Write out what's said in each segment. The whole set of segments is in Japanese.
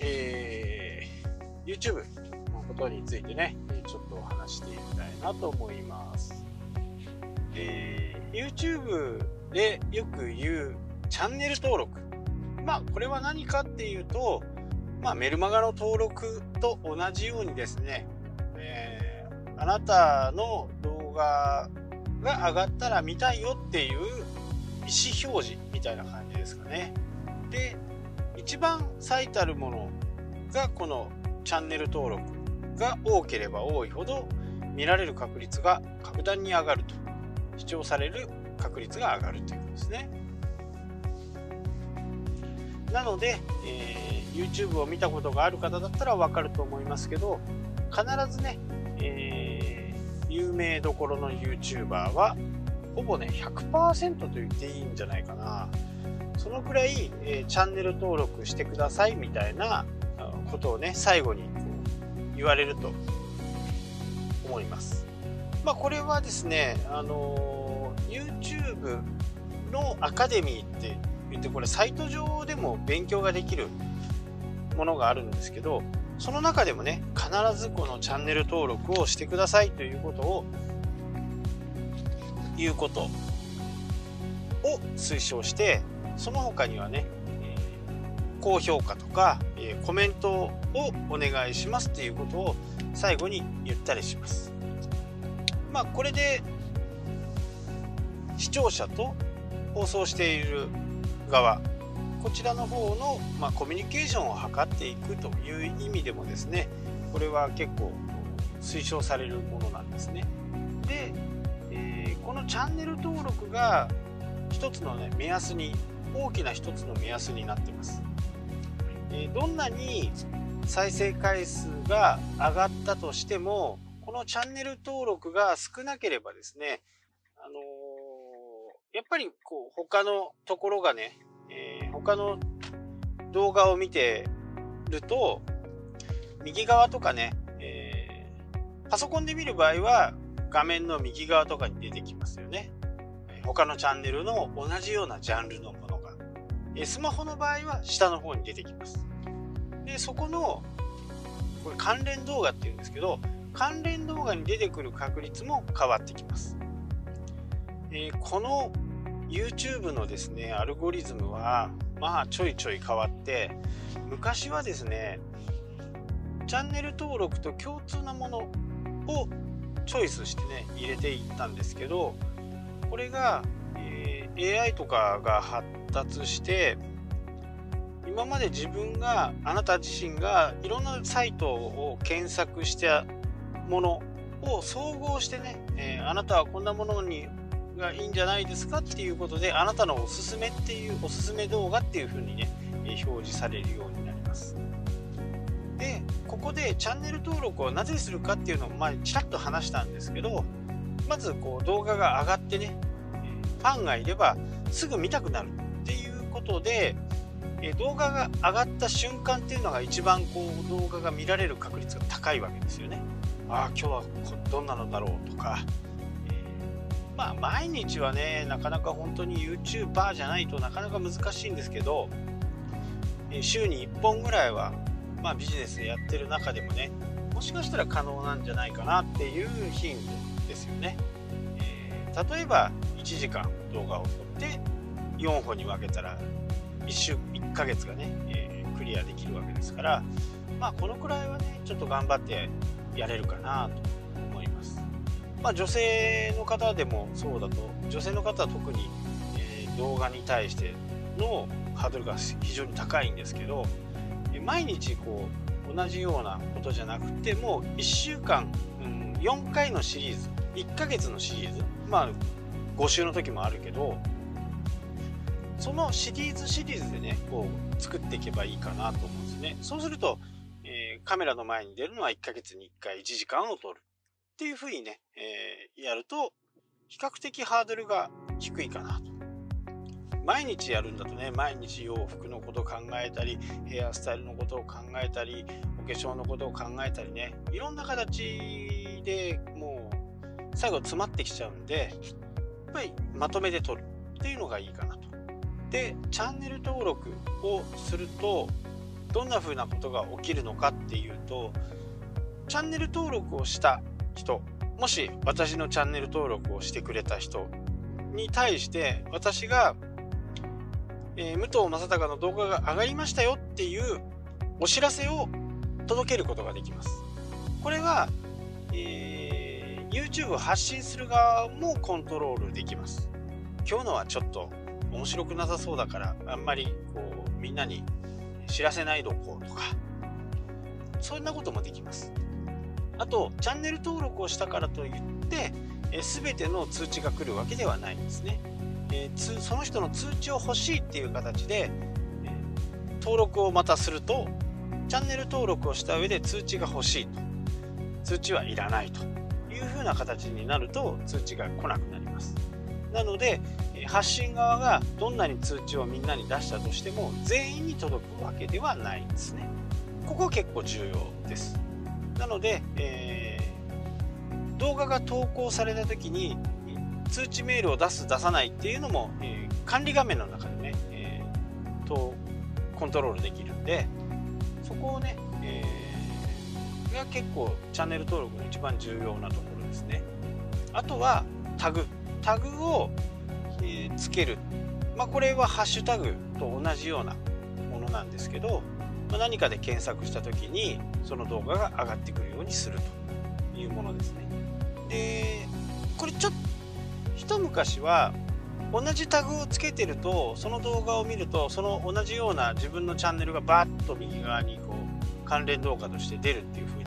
えー、YouTube のことについてね、ちょっと話していきたいなと思います。えー、YouTube でよく言うチャンネル登録。まあ、これは何かっていうと、まあ、メルマガの登録と同じようにですね、えー、あなたの動画が上がったら見たいよっていう意思表示みたいな感じですかね。で、一番最たるものがこのチャンネル登録が多ければ多いほど見られる確率が格段に上がると視聴される確率が上がるということですね。なので、えー、YouTube を見たことがある方だったらわかると思いますけど必ずね、えー、有名どころの YouTuber はほぼね100%と言っていいんじゃないかなそのくらい、えー、チャンネル登録してくださいみたいなことをね最後に言われると思います。まあこれはですねあの YouTube のアカデミーって言ってこれサイト上でも勉強ができるものがあるんですけどその中でもね必ずこのチャンネル登録をしてくださいということをいうことを推奨してその他にはね、え、高評価とか、え、コメントをお願いしますっていうことを最後に言ったりしますまあこれで視聴者と放送している側こちらの方の、まあ、コミュニケーションを図っていくという意味でもですねこれは結構推奨されるものなんですね。で、えー、このチャンネル登録が一つのね目安に大きな一つの目安になってます。えー、どんなに再生回数が上がったとしてもこのチャンネル登録が少なければですね、あのー、やっぱりこう他のところがねえー、他の動画を見てると右側とかね、えー、パソコンで見る場合は画面の右側とかに出てきますよね他のチャンネルの同じようなジャンルの、スマホの場合は下の方に出てきます。でそこのこれ関連動画っていうんですけど関連動画に出てくる確率も変わってきます、えー、この YouTube のですねアルゴリズムはまあちょいちょい変わって昔はですねチャンネル登録と共通なものをチョイスしてね入れていったんですけどこれが、AI とかが発達して今まで自分があなた自身がいろんなサイトを検索したものを総合してね、えー、あなたはこんなものにがいいんじゃないですかっていうことであなたのおすすめっていうおすすめ動画っていう風にね表示されるようになります。でここでチャンネル登録をなぜするかっていうのをまちらっと話したんですけどまずこう動画が上がってねファンがいればすぐ見たくなるっていうことでえ動画が上がった瞬間っていうのが一番こう動画が見られる確率が高いわけですよね。ああ今日はどんなのだろうとかまあ毎日はねなかなか本当に YouTuber じゃないとなかなか難しいんですけど週に1本ぐらいは、まあ、ビジネスでやってる中でもねもしかしたら可能なんじゃないかなっていう頻度ですよね、例えば1時間動画を撮って4本に分けたら1週1ヶ月がね、えー、クリアできるわけですからまあこのくらいはねちょっと頑張ってやれるかなと思いまあ、女性の方でもそうだと女性の方は特に、えー、動画に対してのハードルが非常に高いんですけど毎日こう同じようなことじゃなくてもう1週間、うん、4回のシリーズ1ヶ月のシリーズまあ5週の時もあるけどそのシリーズシリーズでねこう作っていけばいいかなと思うんですねそうすると、えー、カメラの前に出るのは1ヶ月に1回1時間を撮るっていうふうにね、えー、やると、比較的ハードルが低いかなと。毎日やるんだとね、毎日洋服のことを考えたり、ヘアスタイルのことを考えたり、お化粧のことを考えたりね、いろんな形でもう最後詰まってきちゃうんで、やっぱりまとめて撮るっていうのがいいかなと。で、チャンネル登録をすると、どんな風なことが起きるのかっていうとチャンネル登録をした人もし私のチャンネル登録をしてくれた人に対して私が、えー、武藤正孝の動画が上がりましたよっていうお知らせを届けることができます。これは、えー、YouTube を発信する側もコントロールできます。今日のはちょっと面白くなさそうだからあんまりこうみんなに知らせないどこうとかそんなこともできます。あとチャンネル登録をしたからといってえ全ての通知が来るわけではないんですね。えー、その人の通知を欲しいっていう形で、えー、登録をまたするとチャンネル登録をした上で通知が欲しいと通知はいらないというふうな形になると通知が来なくなります。なので発信側がどんなに通知をみんなに出したとしても全員に届くわけではないんですね。ここ結構重要です。なので、えー、動画が投稿された時に通知メールを出す出さないっていうのも、えー、管理画面の中でね、えー、とコントロールできるんでそこをね、えー、が結構チャンネル登録の一番重要なところですね。あとはタグ。タグを、え、つける。まあこれはハッシュタグと同じようなものなんですけどま何かで検索した時にその動画が上がってくるようにするというものですね。でこれちょっと一昔は同じタグをつけてるとその動画を見るとその同じような自分のチャンネルがバッと右側にこう関連動画として出るっていう風に、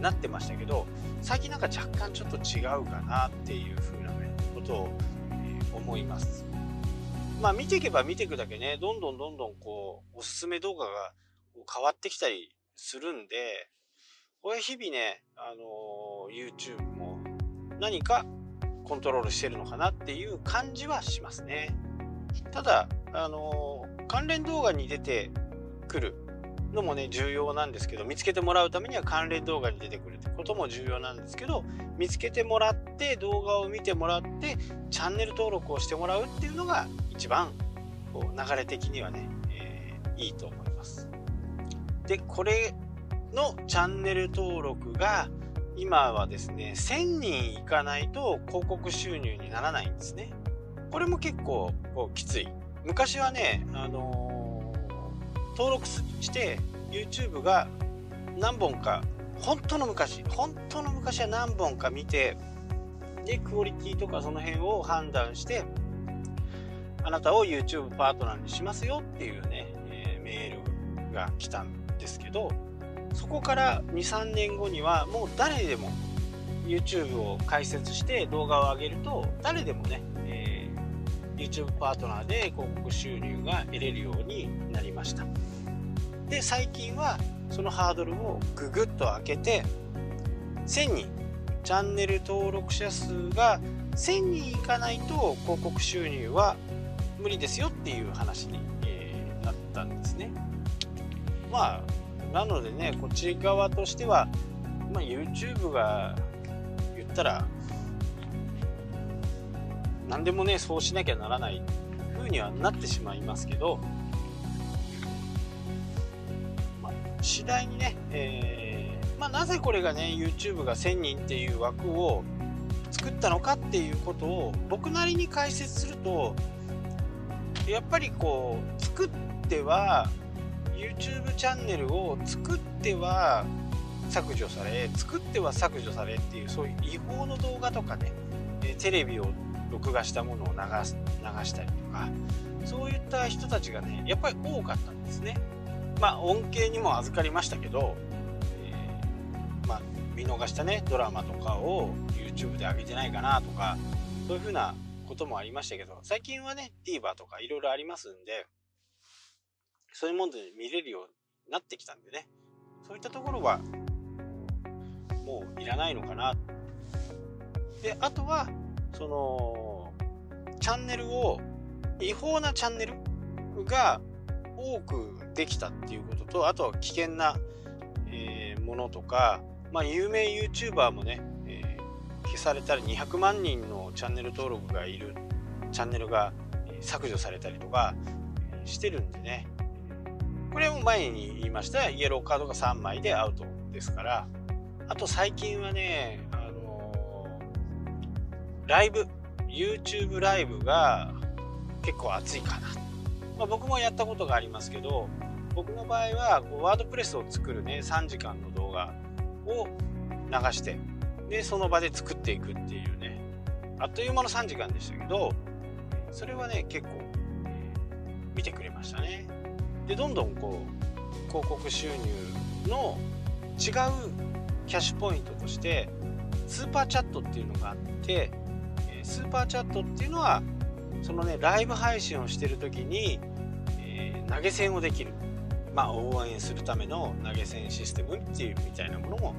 なってましたけど最近なんか若干ちょっと違うかなっていう風な、ね、ことを、えー、思います。まあ見ていけば見ていくだけね、どんどんどんどんこう、おすすめ動画が変わってきたりするんで、これ日々ね、あのー、YouTube も何かコントロールしてるのかなっていう感じはしますね。ただ、あのー、関連動画に出てくるのもね重要なんですけど見つけてもらうためには関連動画に出てくるってことも重要なんですけど見つけてもらって動画を見てもらってチャンネル登録をしてもらうっていうのが一番こう流れ的にはね、えー、いいと思います。で、これのチャンネル登録が今はですね、1000人いかないと広告収入にならないんですね。これも結構こうきつい。昔はね、あのー、登録して YouTube が何本か、本当の昔、本当の昔は何本か見て、で、クオリティとかその辺を判断して、あなたを YouTube パートナーにしますよっていうね、えー、メールが来たんですけどそこから23年後にはもう誰でも YouTube を開設して動画を上げると誰でもね、えー、YouTube パートナーで広告収入が得れるようになりました。で最近はそのハードルをググッと開けて1000人チャンネル登録者数が1000人いかないと広告収入は無理ですよっていう話に、えー、なったんですね。まあなのでねこっち側としては、まあ、YouTube が言ったら何でもねそうしなきゃならない風にはなってしまいますけど、次第にね、えー、まあ、なぜこれがね YouTube が1000人っていう枠を作ったのかっていうことを僕なりに解説するとやっぱりこう作っては YouTube チャンネルを作っては削除され作っては削除されっていうそういう違法の動画とかねテレビを録画したものを流す流したりとかそういった人たちがねやっぱり多かったんですね。まあ恩恵にも預かりましたけど、えー、まあ、見逃したねドラマとかを YouTube で上げてないかなとかそういう風なこともありましたけど、最近はね、TVer とかいろいろありますんで、そういうもので見れるようになってきたんでね、そういったところは、もういらないのかな。で、あとは、その、チャンネルを、違法なチャンネルが多くできたっていうことと、あとは危険な、えー、ものとか、まあ、有名 YouTuber もねえ、消されたり200万人のチャンネル登録がいるチャンネルが削除されたりとかしてるんでね。これも前に言いましたイエローカードが3枚でアウトですからあと最近はね、あのー、ライブ YouTube ライブが結構熱いかな、まあ、僕もやったことがありますけど僕の場合はこうワードプレスを作るね3時間の動画を流してでその場で作っていくっていうねあっという間の3時間でしたけどそれはね結構、見てくれましたね。でどんどんこう広告収入の違うキャッシュポイントとしてスーパーチャットっていうのがあってスーパーチャットっていうのはそのねライブ配信をしてる時に、えー、投げ銭をできる。まあ応援するための投げ銭システムっていうみたいなものも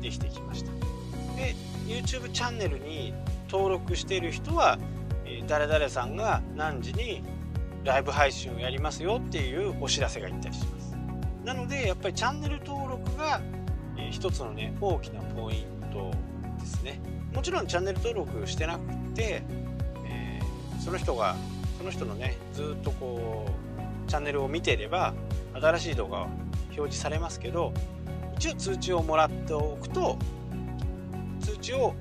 できてきました。で YouTube チャンネルに登録している人は、え誰々さんが何時にライブ配信をやりますよっていうお知らせがいったりします。なのでやっぱりチャンネル登録が、えー、一つのね大きなポイントですね。もちろんチャンネル登録してなくて、その人がその人のねずっとこうチャンネルを見ていれば新しい動画は表示されますけど一応通知をもらっておくと通知を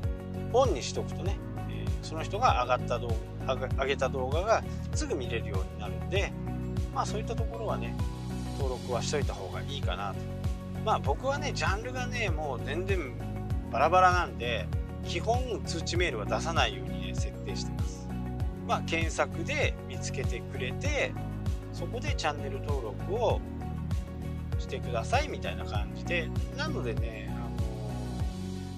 オンにしておくとね、えー、その人が上がった動画上げた動画がすぐ見れるようになるんでまあそういったところはね登録はしといた方がいいかなと。まあ僕はねジャンルがねもう全然バラバラなんで基本通知メールは出さないようにね設定してます。まあ検索で見つけてくれてそこでチャンネル登録をしてくださいみたいな感じでなのでね、あの、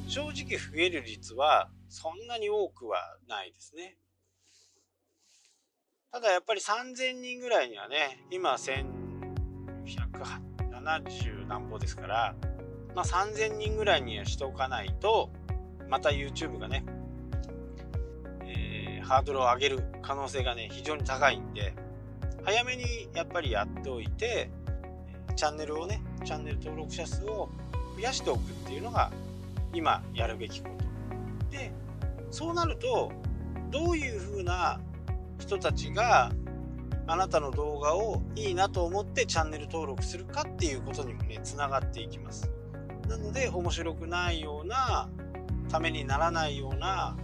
正直増える率はそんなに多くはないですね。ただやっぱり3000人ぐらいにはね今1170何歩ですから、まあ、3000人ぐらいにはしておかないとまた YouTube がね、ハードルを上げる可能性がね非常に高いんで早めにやっぱりやっておいてチャンネルをねチャンネル登録者数を増やしておくっていうのが今やるべきこと。でそうなるとどういうふうな人たちがあなたの動画をいいなと思ってチャンネル登録するかっていうことにもねつながっていきます。なので面白くないようなためにならないような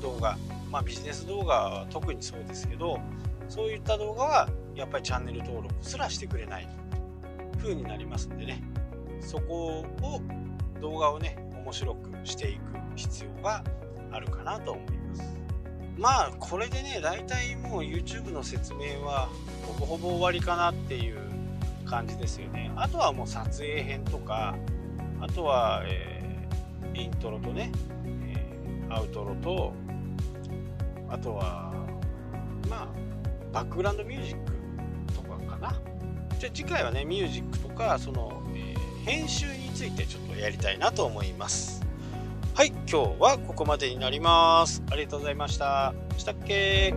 動画まあビジネス動画は特にそうですけどそういった動画はやっぱりチャンネル登録すらしてくれない風になりますんでね。そこを動画をね面白くしていく必要があるかなと思います。まあこれでね大体もう YouTube の説明はほぼほぼ終わりかなっていう感じですよね。あとはもう撮影編とかあとは、えー、イントロとね、えー、アウトロとあとはまあバックグラウンドミュージックとかかな。じゃ次回はねミュージックとかその、えー、編集についてちょっとやりたいなと思います。はい今日はここまでになります。ありがとうございました。したっけ